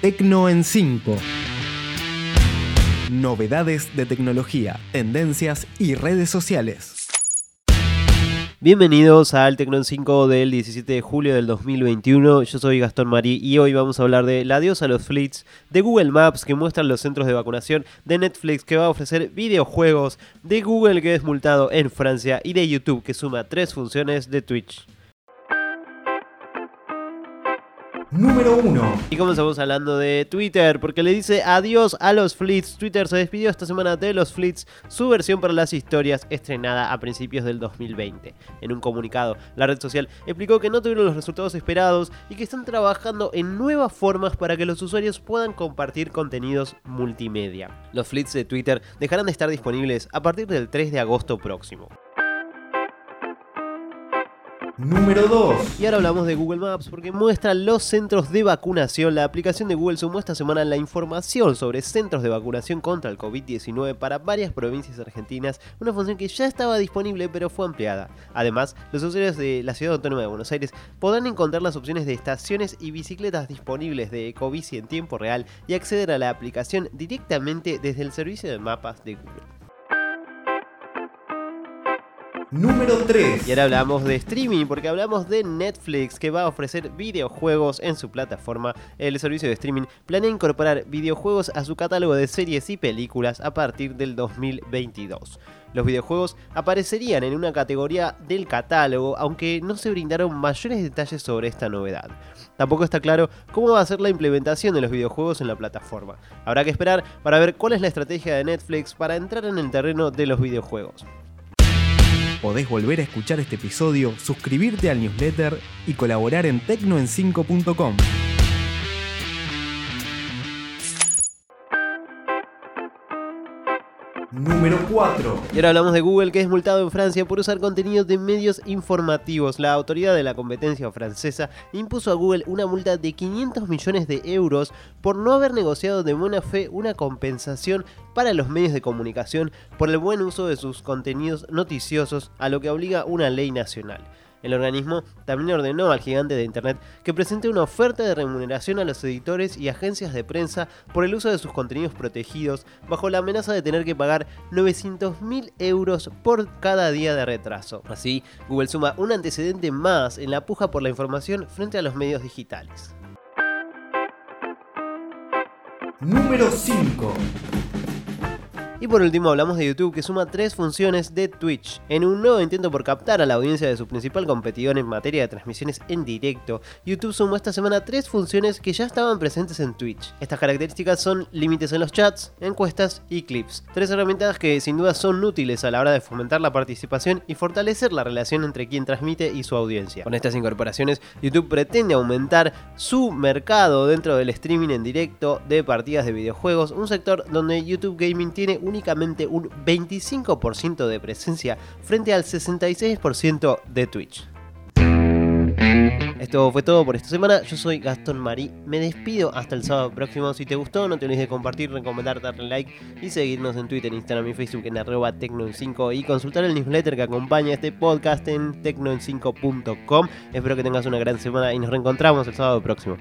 Tecno en 5. Novedades de tecnología, tendencias y redes sociales. Bienvenidos al Tecnon 5 del 17 de julio del 2021. Yo soy Gastón Marí y hoy vamos a hablar de la adiós a los fleets, de Google Maps que muestran los centros de vacunación, de Netflix que va a ofrecer videojuegos, de Google que es multado en Francia y de YouTube que suma tres funciones de Twitch. Número 1. Y comenzamos hablando de Twitter, porque le dice adiós a los fleets. Twitter se despidió esta semana de los fleets, su versión para las historias estrenada a principios del 2020. En un comunicado, la red social explicó que no tuvieron los resultados esperados y que están trabajando en nuevas formas para que los usuarios puedan compartir contenidos multimedia. Los fleets de Twitter dejarán de estar disponibles a partir del 3 de agosto próximo. Número 2. Y ahora hablamos de Google Maps porque muestra los centros de vacunación. La aplicación de Google sumó esta semana la información sobre centros de vacunación contra el COVID-19 para varias provincias argentinas, una función que ya estaba disponible pero fue ampliada. Además, los usuarios de la Ciudad Autónoma de Buenos Aires podrán encontrar las opciones de estaciones y bicicletas disponibles de Ecobici en tiempo real y acceder a la aplicación directamente desde el servicio de mapas de Google. Número 3. Y ahora hablamos de streaming, porque hablamos de Netflix, que va a ofrecer videojuegos en su plataforma. El servicio de streaming planea incorporar videojuegos a su catálogo de series y películas a partir del 2022. Los videojuegos aparecerían en una categoría del catálogo, aunque no se brindaron mayores detalles sobre esta novedad. Tampoco está claro cómo va a ser la implementación de los videojuegos en la plataforma. Habrá que esperar para ver cuál es la estrategia de Netflix para entrar en el terreno de los videojuegos. Podés volver a escuchar este episodio, suscribirte al newsletter y colaborar en tecnoen5.com. Número 4. Y ahora hablamos de Google que es multado en Francia por usar contenido de medios informativos. La autoridad de la competencia francesa impuso a Google una multa de 500 millones de euros por no haber negociado de buena fe una compensación para los medios de comunicación por el buen uso de sus contenidos noticiosos, a lo que obliga una ley nacional. El organismo también ordenó al gigante de Internet que presente una oferta de remuneración a los editores y agencias de prensa por el uso de sus contenidos protegidos, bajo la amenaza de tener que pagar 900.000 euros por cada día de retraso. Así, Google suma un antecedente más en la puja por la información frente a los medios digitales. Número 5. Y por último hablamos de YouTube que suma tres funciones de Twitch. En un nuevo intento por captar a la audiencia de su principal competidor en materia de transmisiones en directo, YouTube sumó esta semana tres funciones que ya estaban presentes en Twitch. Estas características son límites en los chats, encuestas y clips. Tres herramientas que sin duda son útiles a la hora de fomentar la participación y fortalecer la relación entre quien transmite y su audiencia. Con estas incorporaciones, YouTube pretende aumentar su mercado dentro del streaming en directo de partidas de videojuegos, un sector donde YouTube Gaming tiene un únicamente un 25% de presencia frente al 66% de Twitch. Esto fue todo por esta semana. Yo soy Gastón Marí. Me despido hasta el sábado próximo. Si te gustó, no te olvides de compartir, recomendar, darle like y seguirnos en Twitter, Instagram y Facebook en arroba tecno5 y consultar el newsletter que acompaña este podcast en tecno5.com. Espero que tengas una gran semana y nos reencontramos el sábado próximo.